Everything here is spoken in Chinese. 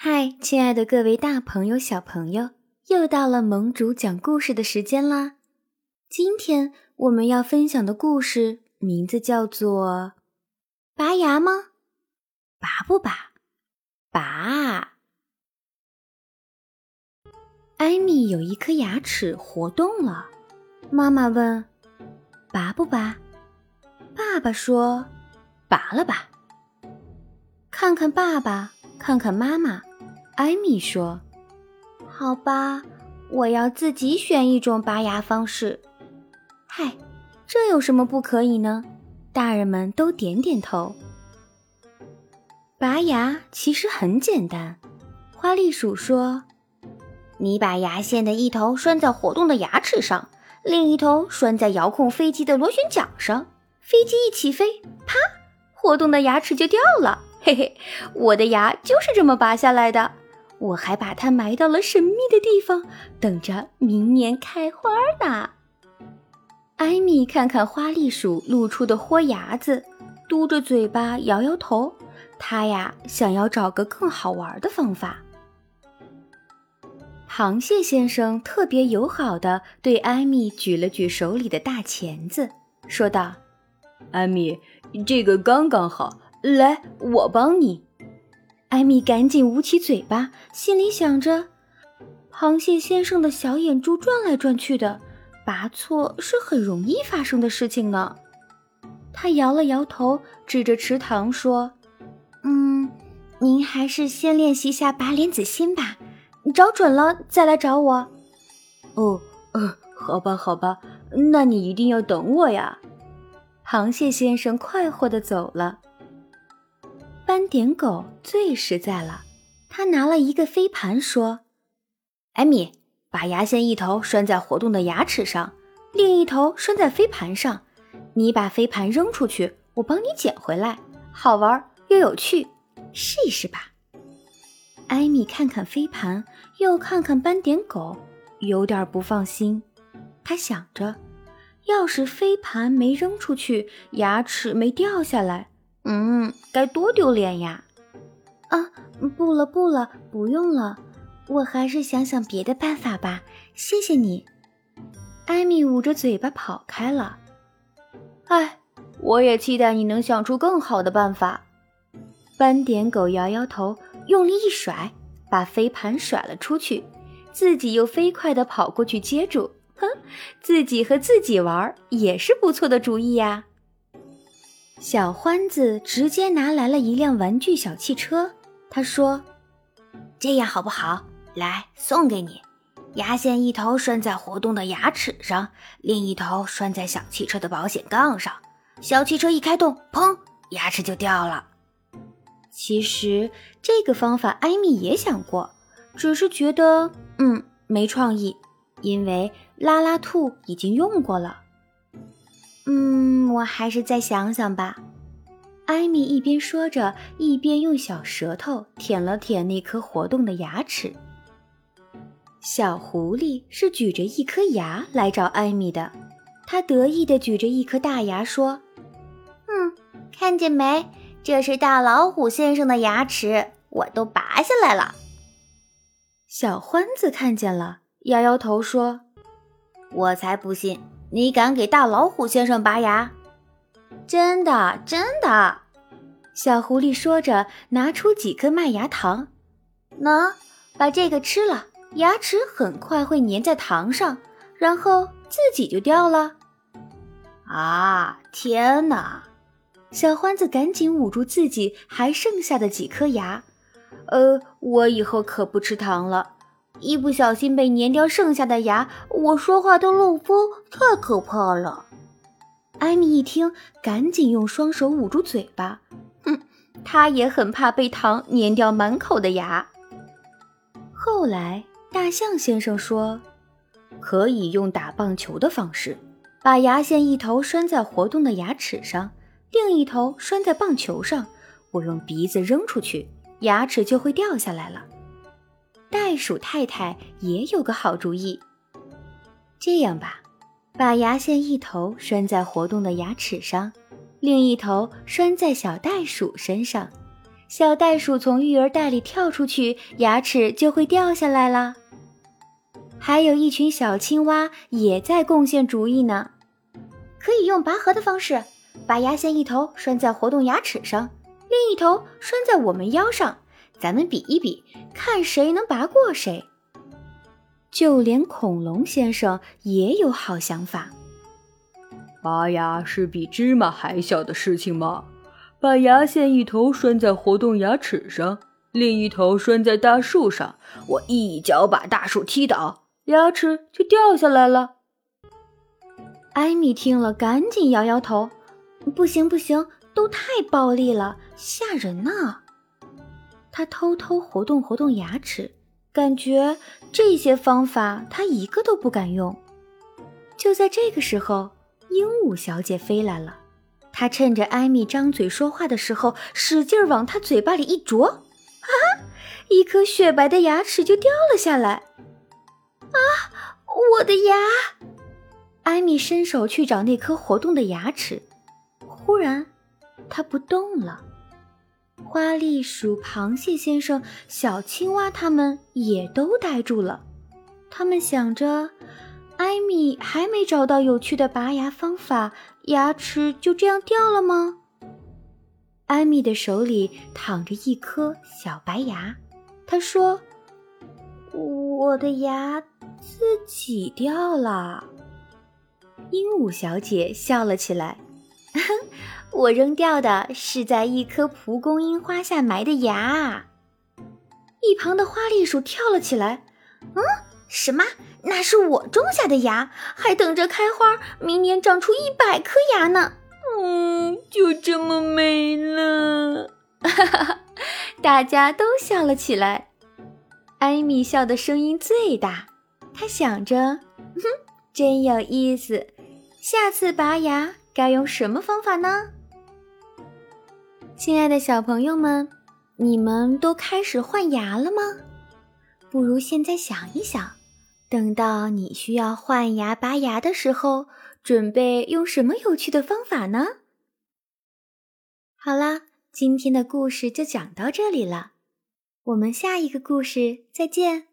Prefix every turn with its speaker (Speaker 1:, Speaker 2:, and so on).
Speaker 1: 嗨，亲爱的各位大朋友、小朋友，又到了盟主讲故事的时间啦！今天我们要分享的故事名字叫做《拔牙吗？拔不拔？拔！》艾米有一颗牙齿活动了，妈妈问：“拔不拔？”爸爸说：“拔了吧。”看看爸爸，看看妈妈，艾米说：“好吧，我要自己选一种拔牙方式。”嗨，这有什么不可以呢？大人们都点点头。拔牙其实很简单，花栗鼠说：“你把牙线的一头拴在活动的牙齿上，另一头拴在遥控飞机的螺旋桨上，飞机一起飞，啪，活动的牙齿就掉了。”嘿嘿，我的牙就是这么拔下来的。我还把它埋到了神秘的地方，等着明年开花呢。艾米看看花栗鼠露出的豁牙子，嘟着嘴巴摇摇头。他呀，想要找个更好玩的方法。螃蟹先生特别友好的对艾米举了举手里的大钳子，说道：“
Speaker 2: 艾米，这个刚刚好。”来，我帮你。
Speaker 1: 艾米赶紧捂起嘴巴，心里想着：螃蟹先生的小眼珠转来转去的，拔错是很容易发生的事情呢。他摇了摇头，指着池塘说：“嗯，您还是先练习下拔莲子心吧，找准了再来找我。”
Speaker 2: 哦，呃，好吧，好吧，那你一定要等我呀。
Speaker 1: 螃蟹先生快活地走了。斑点狗最实在了，他拿了一个飞盘，说：“艾米，把牙线一头拴在活动的牙齿上，另一头拴在飞盘上。你把飞盘扔出去，我帮你捡回来，好玩又有趣，试一试吧。”艾米看看飞盘，又看看斑点狗，有点不放心。他想着，要是飞盘没扔出去，牙齿没掉下来。嗯，该多丢脸呀！啊，不了不了，不用了，我还是想想别的办法吧。谢谢你，艾米捂着嘴巴跑开了。哎，我也期待你能想出更好的办法。斑点狗摇摇头，用力一甩，把飞盘甩了出去，自己又飞快地跑过去接住。哼，自己和自己玩也是不错的主意呀。小欢子直接拿来了一辆玩具小汽车，他说：“这样好不好？来，送给你。牙线一头拴在活动的牙齿上，另一头拴在小汽车的保险杠上。小汽车一开动，砰，牙齿就掉了。其实这个方法艾米也想过，只是觉得嗯没创意，因为拉拉兔已经用过了。”嗯，我还是再想想吧。艾米一边说着，一边用小舌头舔了舔那颗活动的牙齿。小狐狸是举着一颗牙来找艾米的，它得意地举着一颗大牙说：“嗯，看见没？这是大老虎先生的牙齿，我都拔下来了。”小欢子看见了，摇摇头说：“我才不信。”你敢给大老虎先生拔牙？真的，真的。小狐狸说着，拿出几颗麦芽糖，喏，把这个吃了，牙齿很快会粘在糖上，然后自己就掉了。啊，天哪！小欢子赶紧捂住自己还剩下的几颗牙。呃，我以后可不吃糖了。一不小心被粘掉剩下的牙，我说话都漏风，太可怕了。艾米一听，赶紧用双手捂住嘴巴。哼，他也很怕被糖粘掉满口的牙。后来，大象先生说，可以用打棒球的方式，把牙线一头拴在活动的牙齿上，另一头拴在棒球上，我用鼻子扔出去，牙齿就会掉下来了。袋鼠太太也有个好主意。这样吧，把牙线一头拴在活动的牙齿上，另一头拴在小袋鼠身上，小袋鼠从育儿袋里跳出去，牙齿就会掉下来了。还有一群小青蛙也在贡献主意呢，
Speaker 3: 可以用拔河的方式，把牙线一头拴在活动牙齿上，另一头拴在我们腰上，咱们比一比，看谁能拔过谁。
Speaker 1: 就连恐龙先生也有好想法。
Speaker 2: 拔牙是比芝麻还小的事情吗？把牙线一头拴在活动牙齿上，另一头拴在大树上，我一脚把大树踢倒，牙齿就掉下来了。
Speaker 1: 艾米听了，赶紧摇摇头：“不行不行，都太暴力了，吓人呢！”他偷偷活动活动牙齿，感觉这些方法他一个都不敢用。就在这个时候，鹦鹉小姐飞来了。她趁着艾米张嘴说话的时候，使劲往她嘴巴里一啄，啊！一颗雪白的牙齿就掉了下来。
Speaker 3: 啊，我的牙！
Speaker 1: 艾米伸手去找那颗活动的牙齿，忽然，它不动了。花栗鼠、螃蟹先生、小青蛙他们也都呆住了。他们想着。艾米还没找到有趣的拔牙方法，牙齿就这样掉了吗？艾米的手里躺着一颗小白牙，她说：“
Speaker 3: 我的牙自己掉了。”
Speaker 1: 鹦鹉小姐笑了起来：“ 我扔掉的是在一棵蒲公英花下埋的牙。”一旁的花栗鼠跳了起来：“
Speaker 3: 嗯，什么？”那是我种下的牙，还等着开花，明年长出一百颗牙呢。
Speaker 2: 嗯，就这么没了。哈哈，
Speaker 1: 大家都笑了起来。艾米笑的声音最大，她想着：哼，真有意思。下次拔牙该用什么方法呢？亲爱的小朋友们，你们都开始换牙了吗？不如现在想一想。等到你需要换牙拔牙的时候，准备用什么有趣的方法呢？好啦，今天的故事就讲到这里了，我们下一个故事再见。